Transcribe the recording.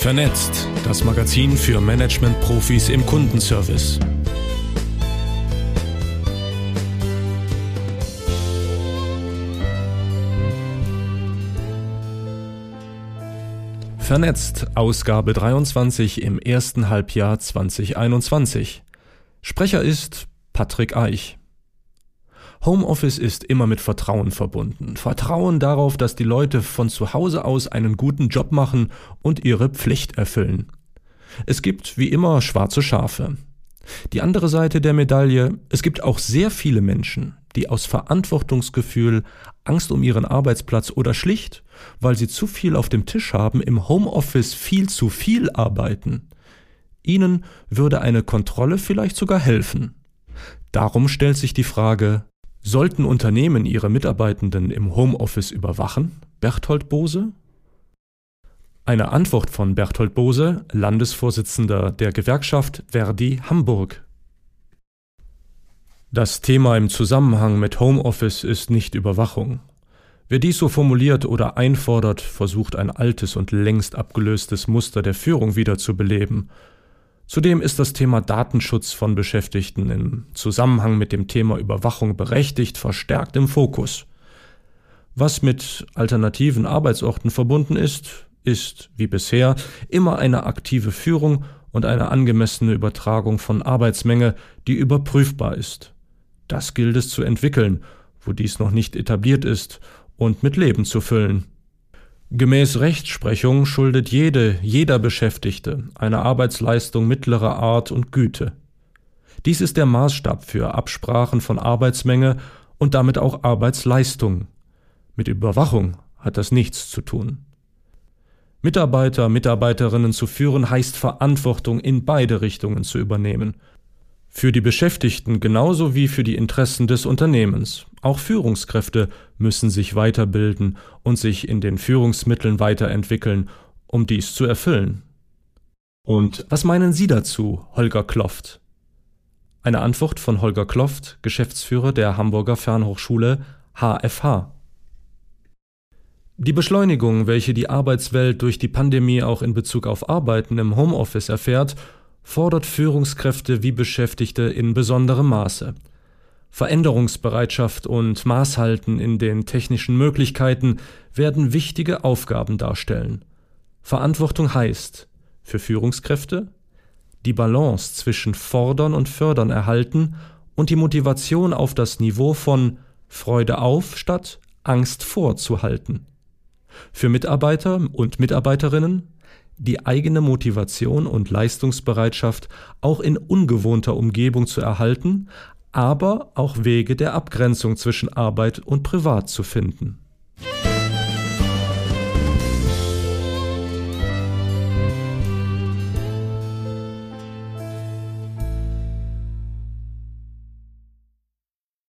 Vernetzt, das Magazin für Management-Profis im Kundenservice. Vernetzt, Ausgabe 23 im ersten Halbjahr 2021. Sprecher ist Patrick Eich. Homeoffice ist immer mit Vertrauen verbunden. Vertrauen darauf, dass die Leute von zu Hause aus einen guten Job machen und ihre Pflicht erfüllen. Es gibt wie immer schwarze Schafe. Die andere Seite der Medaille, es gibt auch sehr viele Menschen, die aus Verantwortungsgefühl, Angst um ihren Arbeitsplatz oder schlicht, weil sie zu viel auf dem Tisch haben, im Homeoffice viel zu viel arbeiten. Ihnen würde eine Kontrolle vielleicht sogar helfen. Darum stellt sich die Frage, Sollten Unternehmen ihre Mitarbeitenden im Homeoffice überwachen? Berthold Bose? Eine Antwort von Berthold Bose, Landesvorsitzender der Gewerkschaft Verdi Hamburg. Das Thema im Zusammenhang mit Homeoffice ist nicht Überwachung. Wer dies so formuliert oder einfordert, versucht ein altes und längst abgelöstes Muster der Führung wiederzubeleben Zudem ist das Thema Datenschutz von Beschäftigten im Zusammenhang mit dem Thema Überwachung berechtigt verstärkt im Fokus. Was mit alternativen Arbeitsorten verbunden ist, ist, wie bisher, immer eine aktive Führung und eine angemessene Übertragung von Arbeitsmenge, die überprüfbar ist. Das gilt es zu entwickeln, wo dies noch nicht etabliert ist, und mit Leben zu füllen. Gemäß Rechtsprechung schuldet jede, jeder Beschäftigte eine Arbeitsleistung mittlerer Art und Güte. Dies ist der Maßstab für Absprachen von Arbeitsmenge und damit auch Arbeitsleistung. Mit Überwachung hat das nichts zu tun. Mitarbeiter, Mitarbeiterinnen zu führen heißt Verantwortung in beide Richtungen zu übernehmen für die Beschäftigten genauso wie für die Interessen des Unternehmens. Auch Führungskräfte müssen sich weiterbilden und sich in den Führungsmitteln weiterentwickeln, um dies zu erfüllen. Und was meinen Sie dazu, Holger Kloft? Eine Antwort von Holger Kloft, Geschäftsführer der Hamburger Fernhochschule HFH. Die Beschleunigung, welche die Arbeitswelt durch die Pandemie auch in Bezug auf Arbeiten im Homeoffice erfährt, fordert Führungskräfte wie Beschäftigte in besonderem Maße. Veränderungsbereitschaft und Maßhalten in den technischen Möglichkeiten werden wichtige Aufgaben darstellen. Verantwortung heißt für Führungskräfte die Balance zwischen Fordern und Fördern erhalten und die Motivation auf das Niveau von Freude auf statt Angst vorzuhalten. Für Mitarbeiter und Mitarbeiterinnen die eigene Motivation und Leistungsbereitschaft auch in ungewohnter Umgebung zu erhalten, aber auch Wege der Abgrenzung zwischen Arbeit und Privat zu finden.